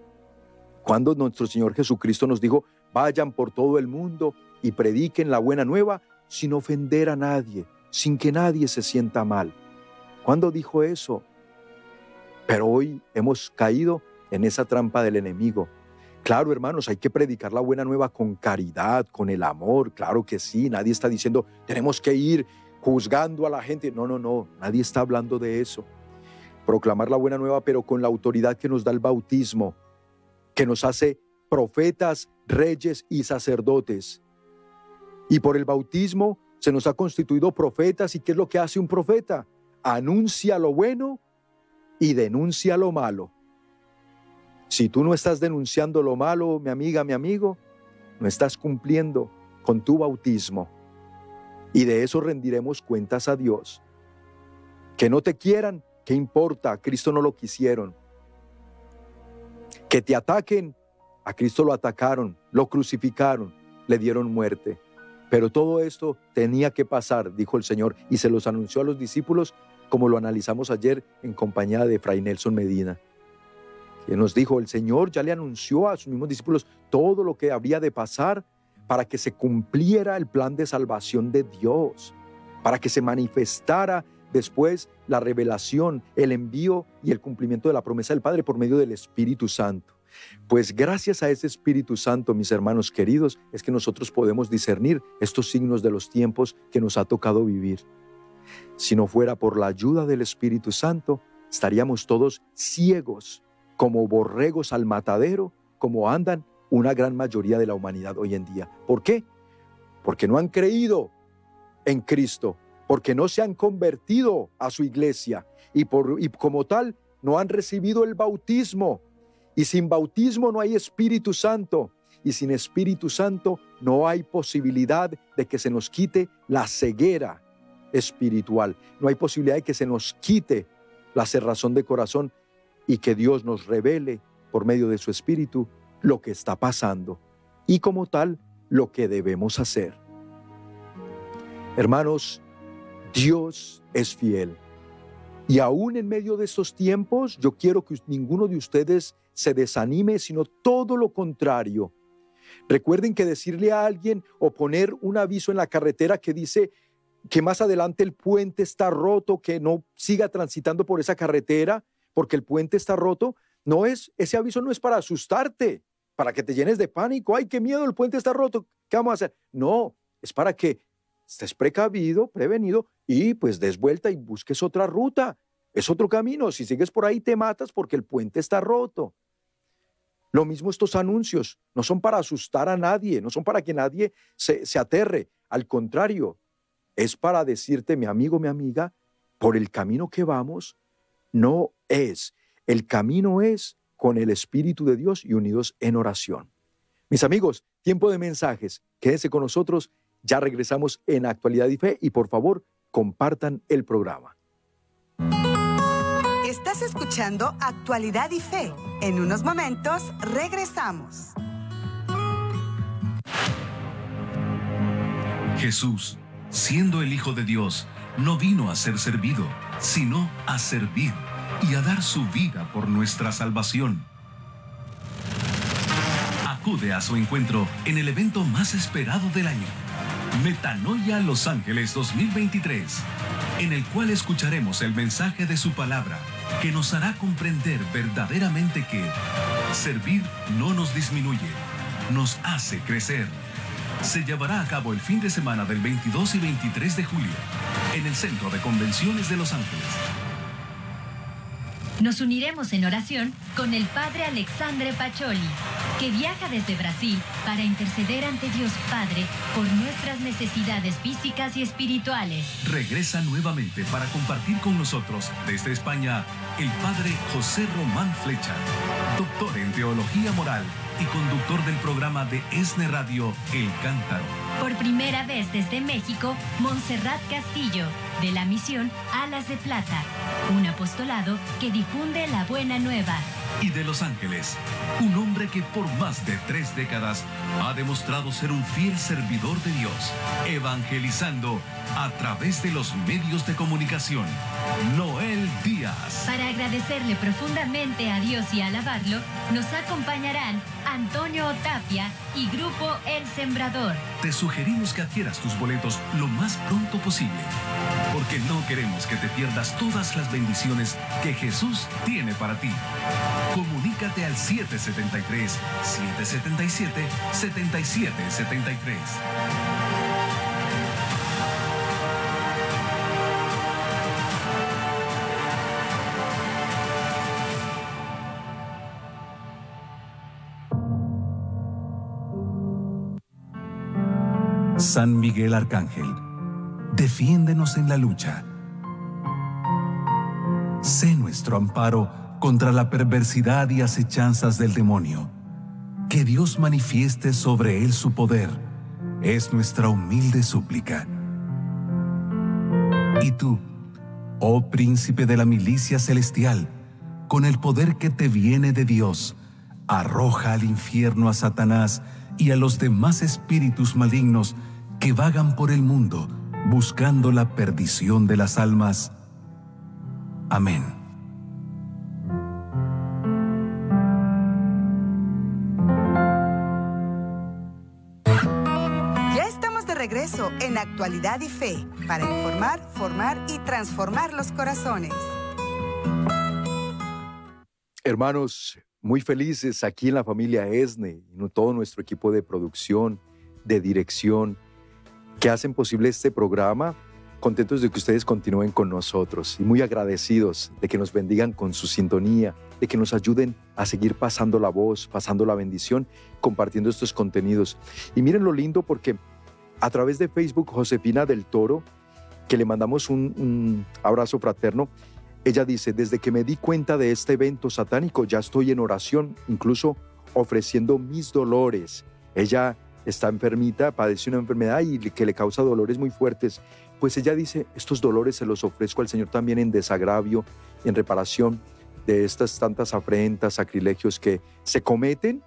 Cuando nuestro Señor Jesucristo nos dijo, vayan por todo el mundo y prediquen la buena nueva sin ofender a nadie, sin que nadie se sienta mal. ¿Cuándo dijo eso? Pero hoy hemos caído en esa trampa del enemigo Claro, hermanos, hay que predicar la buena nueva con caridad, con el amor, claro que sí, nadie está diciendo, tenemos que ir juzgando a la gente. No, no, no, nadie está hablando de eso. Proclamar la buena nueva, pero con la autoridad que nos da el bautismo, que nos hace profetas, reyes y sacerdotes. Y por el bautismo se nos ha constituido profetas. ¿Y qué es lo que hace un profeta? Anuncia lo bueno y denuncia lo malo. Si tú no estás denunciando lo malo, mi amiga, mi amigo, no estás cumpliendo con tu bautismo. Y de eso rendiremos cuentas a Dios. Que no te quieran, ¿qué importa? Cristo no lo quisieron. Que te ataquen, a Cristo lo atacaron, lo crucificaron, le dieron muerte. Pero todo esto tenía que pasar, dijo el Señor, y se los anunció a los discípulos, como lo analizamos ayer en compañía de Fray Nelson Medina. Que nos dijo, el Señor ya le anunció a sus mismos discípulos todo lo que había de pasar para que se cumpliera el plan de salvación de Dios, para que se manifestara después la revelación, el envío y el cumplimiento de la promesa del Padre por medio del Espíritu Santo. Pues gracias a ese Espíritu Santo, mis hermanos queridos, es que nosotros podemos discernir estos signos de los tiempos que nos ha tocado vivir. Si no fuera por la ayuda del Espíritu Santo, estaríamos todos ciegos como borregos al matadero, como andan una gran mayoría de la humanidad hoy en día. ¿Por qué? Porque no han creído en Cristo, porque no se han convertido a su iglesia y, como tal no han recibido el bautismo. Y sin bautismo no hay Espíritu Santo. Y sin Espíritu Santo no hay posibilidad de que se nos quite la ceguera espiritual. No hay posibilidad de que se nos quite la cerrazón de corazón y que Dios nos revele por medio de su Espíritu lo que está pasando y como tal lo que debemos hacer. Hermanos, Dios es fiel. Y aún en medio de estos tiempos, yo quiero que ninguno de ustedes se desanime, sino todo lo contrario. Recuerden que decirle a alguien o poner un aviso en la carretera que dice que más adelante el puente está roto, que no siga transitando por esa carretera, porque el puente está roto, no es, ese aviso no es para asustarte, para que te llenes de pánico, ay, qué miedo, el puente está roto, ¿qué vamos a hacer? No, es para que estés precavido, prevenido y pues des vuelta y busques otra ruta. Es otro camino. Si sigues por ahí te matas porque el puente está roto. Lo mismo estos anuncios. No son para asustar a nadie, no son para que nadie se, se aterre. Al contrario, es para decirte, mi amigo, mi amiga, por el camino que vamos, no es. El camino es con el Espíritu de Dios y unidos en oración. Mis amigos, tiempo de mensajes. Quédense con nosotros. Ya regresamos en Actualidad y Fe y por favor, compartan el programa. Estás escuchando Actualidad y Fe. En unos momentos regresamos. Jesús, siendo el Hijo de Dios, no vino a ser servido, sino a servir y a dar su vida por nuestra salvación. Acude a su encuentro en el evento más esperado del año, Metanoia Los Ángeles 2023, en el cual escucharemos el mensaje de su palabra que nos hará comprender verdaderamente que servir no nos disminuye, nos hace crecer. Se llevará a cabo el fin de semana del 22 y 23 de julio en el Centro de Convenciones de Los Ángeles. Nos uniremos en oración con el Padre Alexandre Pacholi, que viaja desde Brasil para interceder ante Dios Padre por nuestras necesidades físicas y espirituales. Regresa nuevamente para compartir con nosotros desde España el Padre José Román Flecha, doctor en Teología Moral y conductor del programa de ESNE Radio El Cántaro. Por primera vez desde México, Montserrat Castillo, de la misión Alas de Plata, un apostolado que difunde la buena nueva. Y de Los Ángeles, un hombre que por más de tres décadas ha demostrado ser un fiel servidor de Dios, evangelizando a través de los medios de comunicación. Noel Díaz. Para agradecerle profundamente a Dios y alabarlo, nos acompañarán Antonio Otapia y Grupo El Sembrador. Te sugerimos que adquieras tus boletos lo más pronto posible, porque no queremos que te pierdas todas las bendiciones que Jesús tiene para ti. Comunícate al 773-777-7773. San Miguel Arcángel, defiéndenos en la lucha. Sé nuestro amparo contra la perversidad y acechanzas del demonio. Que Dios manifieste sobre él su poder es nuestra humilde súplica. Y tú, oh príncipe de la milicia celestial, con el poder que te viene de Dios, arroja al infierno a Satanás y a los demás espíritus malignos que vagan por el mundo buscando la perdición de las almas. Amén. En Actualidad y Fe para informar, formar y transformar los corazones. Hermanos, muy felices aquí en la familia ESNE, y todo nuestro equipo de producción, de dirección, que hacen posible este programa. Contentos de que ustedes continúen con nosotros y muy agradecidos de que nos bendigan con su sintonía, de que nos ayuden a seguir pasando la voz, pasando la bendición, compartiendo estos contenidos. Y miren lo lindo porque a través de Facebook, Josefina del Toro, que le mandamos un, un abrazo fraterno, ella dice, desde que me di cuenta de este evento satánico, ya estoy en oración, incluso ofreciendo mis dolores. Ella está enfermita, padece una enfermedad y que le causa dolores muy fuertes, pues ella dice, estos dolores se los ofrezco al Señor también en desagravio, en reparación de estas tantas afrentas, sacrilegios que se cometen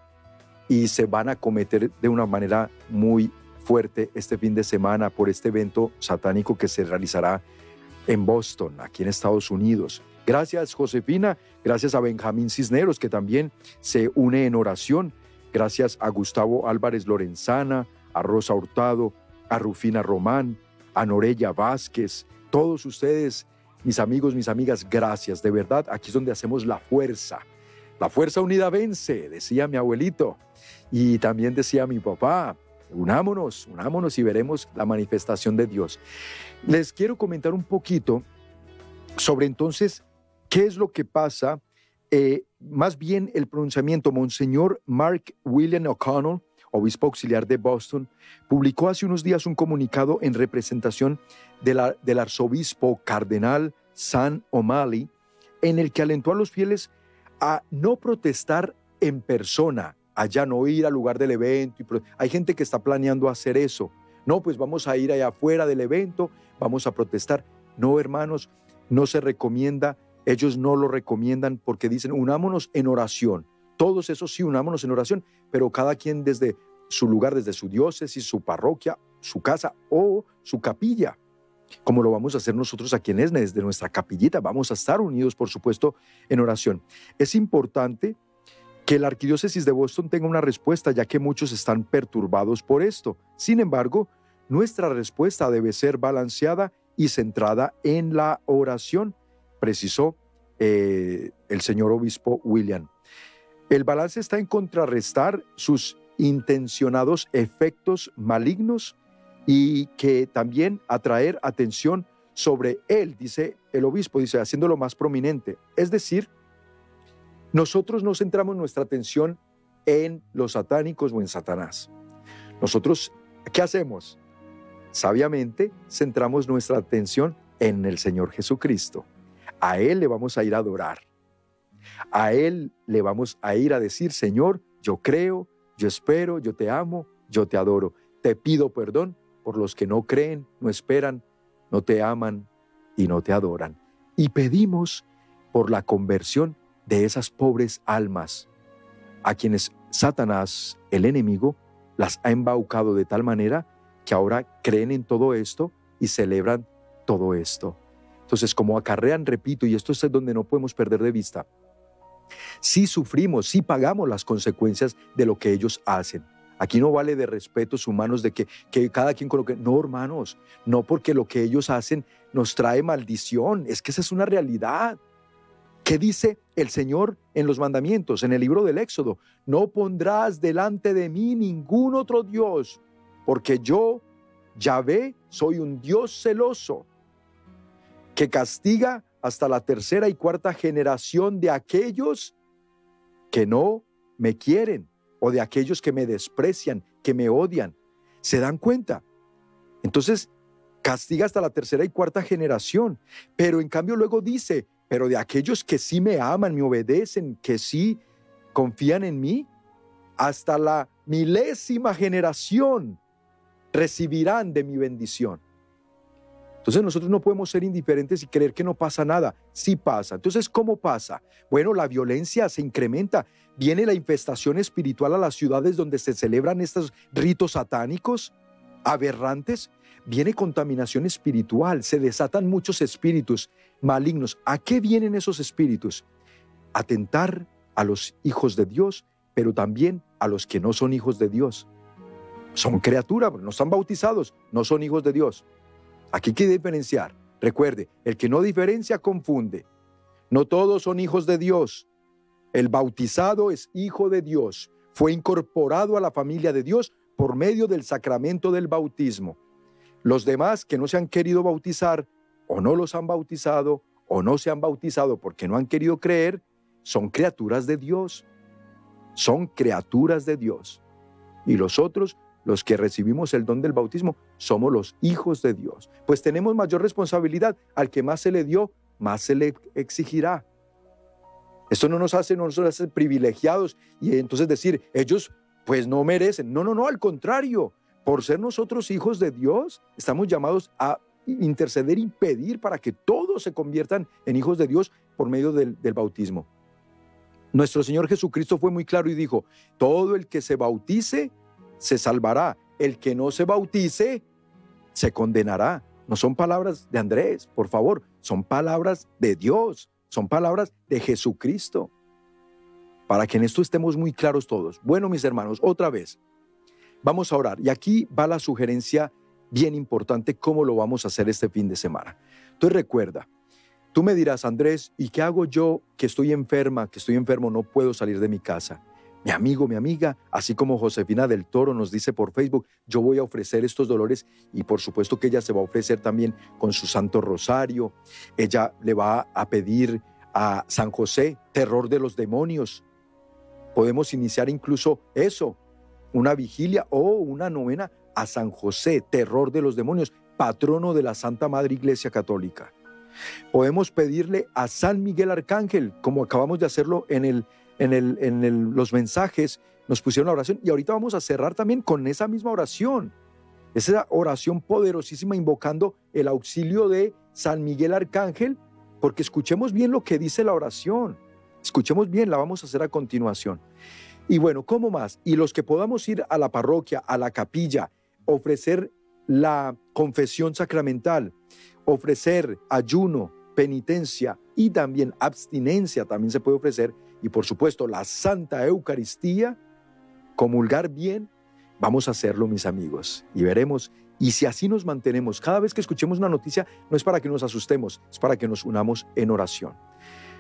y se van a cometer de una manera muy fuerte este fin de semana por este evento satánico que se realizará en Boston, aquí en Estados Unidos. Gracias Josefina, gracias a Benjamín Cisneros que también se une en oración Gracias a Gustavo Álvarez Lorenzana, a Rosa Hurtado, a Rufina Román, a Norella Vázquez, todos ustedes, mis amigos, mis amigas, gracias. De verdad, aquí es donde hacemos la fuerza. La fuerza unida vence, decía mi abuelito. Y también decía mi papá, unámonos, unámonos y veremos la manifestación de Dios. Les quiero comentar un poquito sobre entonces qué es lo que pasa eh, más bien el pronunciamiento, Monseñor Mark William O'Connell, obispo auxiliar de Boston, publicó hace unos días un comunicado en representación del arzobispo cardenal San O'Malley, en el que alentó a los fieles a no protestar en persona, allá no ir al lugar del evento. hay gente que está planeando hacer eso. No, pues vamos a ir allá afuera del evento, vamos a protestar. No, hermanos, no se recomienda ellos no lo recomiendan porque dicen, unámonos en oración. Todos esos sí, unámonos en oración, pero cada quien desde su lugar, desde su diócesis, su parroquia, su casa o su capilla, como lo vamos a hacer nosotros aquí en ESNE, desde nuestra capillita. Vamos a estar unidos, por supuesto, en oración. Es importante que la arquidiócesis de Boston tenga una respuesta, ya que muchos están perturbados por esto. Sin embargo, nuestra respuesta debe ser balanceada y centrada en la oración precisó eh, el señor obispo William. El balance está en contrarrestar sus intencionados efectos malignos y que también atraer atención sobre él, dice el obispo, dice, haciéndolo más prominente. Es decir, nosotros no centramos nuestra atención en los satánicos o en Satanás. Nosotros, ¿qué hacemos? Sabiamente centramos nuestra atención en el Señor Jesucristo. A Él le vamos a ir a adorar. A Él le vamos a ir a decir, Señor, yo creo, yo espero, yo te amo, yo te adoro. Te pido perdón por los que no creen, no esperan, no te aman y no te adoran. Y pedimos por la conversión de esas pobres almas a quienes Satanás, el enemigo, las ha embaucado de tal manera que ahora creen en todo esto y celebran todo esto. Entonces, como acarrean, repito, y esto es donde no podemos perder de vista, si sufrimos, si pagamos las consecuencias de lo que ellos hacen. Aquí no vale de respetos humanos de que, que cada quien coloque. No, hermanos, no porque lo que ellos hacen nos trae maldición. Es que esa es una realidad. ¿Qué dice el Señor en los mandamientos, en el libro del Éxodo? No pondrás delante de mí ningún otro Dios, porque yo, Yahvé, soy un Dios celoso, que castiga hasta la tercera y cuarta generación de aquellos que no me quieren o de aquellos que me desprecian, que me odian. ¿Se dan cuenta? Entonces, castiga hasta la tercera y cuarta generación. Pero en cambio luego dice, pero de aquellos que sí me aman, me obedecen, que sí confían en mí, hasta la milésima generación recibirán de mi bendición. Entonces nosotros no podemos ser indiferentes y creer que no pasa nada. Sí pasa. Entonces, ¿cómo pasa? Bueno, la violencia se incrementa. Viene la infestación espiritual a las ciudades donde se celebran estos ritos satánicos aberrantes. Viene contaminación espiritual. Se desatan muchos espíritus malignos. ¿A qué vienen esos espíritus? Atentar a los hijos de Dios, pero también a los que no son hijos de Dios. Son criaturas, no están bautizados, no son hijos de Dios. Aquí hay que diferenciar. Recuerde, el que no diferencia confunde. No todos son hijos de Dios. El bautizado es hijo de Dios. Fue incorporado a la familia de Dios por medio del sacramento del bautismo. Los demás que no se han querido bautizar o no los han bautizado o no se han bautizado porque no han querido creer, son criaturas de Dios. Son criaturas de Dios. Y los otros los que recibimos el don del bautismo, somos los hijos de Dios. Pues tenemos mayor responsabilidad. Al que más se le dio, más se le exigirá. Esto no nos hace, no nos hace privilegiados y entonces decir, ellos pues no merecen. No, no, no, al contrario. Por ser nosotros hijos de Dios, estamos llamados a interceder y pedir para que todos se conviertan en hijos de Dios por medio del, bautismo. Nuestro Señor Jesucristo fue muy claro y dijo, todo el que se bautice se salvará. El que no se bautice, se condenará. No son palabras de Andrés, por favor, son palabras de Dios, son palabras de Jesucristo. Para que en esto estemos muy claros todos. Bueno, mis hermanos, otra vez, vamos a orar. Y aquí va la sugerencia bien importante, cómo lo vamos a hacer este fin de semana. Entonces recuerda, tú me dirás, Andrés, ¿y qué hago yo que estoy enferma, que estoy enfermo, no puedo salir de mi casa? Mi amigo, mi amiga, así como Josefina del Toro nos dice por Facebook, yo voy a ofrecer estos dolores y por supuesto que ella se va a ofrecer también con su Santo Rosario. Ella le va a pedir a San José, terror de los demonios. Podemos iniciar incluso eso, una vigilia o una novena a San José, terror de los demonios, patrono de la Santa Madre Iglesia Católica. Podemos pedirle a San Miguel Arcángel, como acabamos de hacerlo en el en, los mensajes nos pusieron la oración y ahorita vamos a cerrar también con esa misma oración. Esa oración poderosísima invocando el auxilio de San Miguel Arcángel, porque escuchemos bien lo que dice la oración. Escuchemos bien, la vamos a hacer a continuación. Y bueno, ¿cómo más? Y los que podamos ir a la parroquia, a la capilla, ofrecer la confesión sacramental, ofrecer ayuno, penitencia y también abstinencia, también se puede ofrecer y por supuesto la Santa Eucaristía, comulgar bien, vamos a hacerlo mis amigos y veremos. Y si así nos mantenemos, cada vez que escuchemos una noticia, no es para que nos asustemos, es para que nos unamos en oración.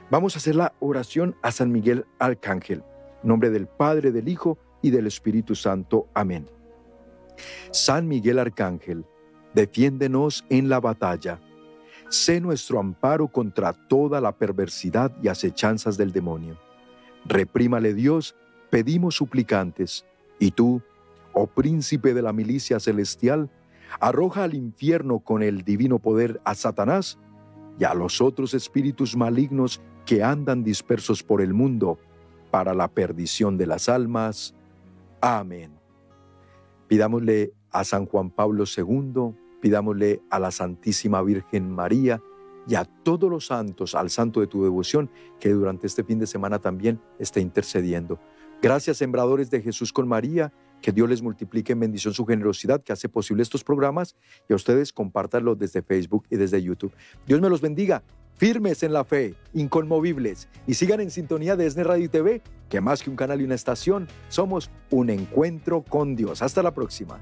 Vamos a hacer la oración a San Miguel Arcángel, nombre del Padre, del Hijo y del Espíritu Santo. Amén. San Miguel Arcángel, defiéndenos en la batalla sé nuestro amparo contra toda la perversidad y acechanzas del demonio. Reprímale Dios, pedimos suplicantes, y tú, oh príncipe de la milicia celestial, arroja al infierno con el divino poder a Satanás y a los otros espíritus malignos que andan dispersos por el mundo para la perdición de las almas. Amén. Pidámosle a San Juan Pablo II, pidámosle a la Santísima Virgen María y a todos los santos, al santo de tu devoción, que durante este fin de semana también esté intercediendo. Gracias, sembradores de Jesús con María. Que Dios les multiplique en bendición su generosidad que hace posible estos programas y a ustedes compártanlo desde Facebook y desde YouTube. Dios me los bendiga, firmes en la fe, inconmovibles y sigan en sintonía de ESNE Radio y TV, que más que un canal y una estación, somos un encuentro con Dios. Hasta la próxima.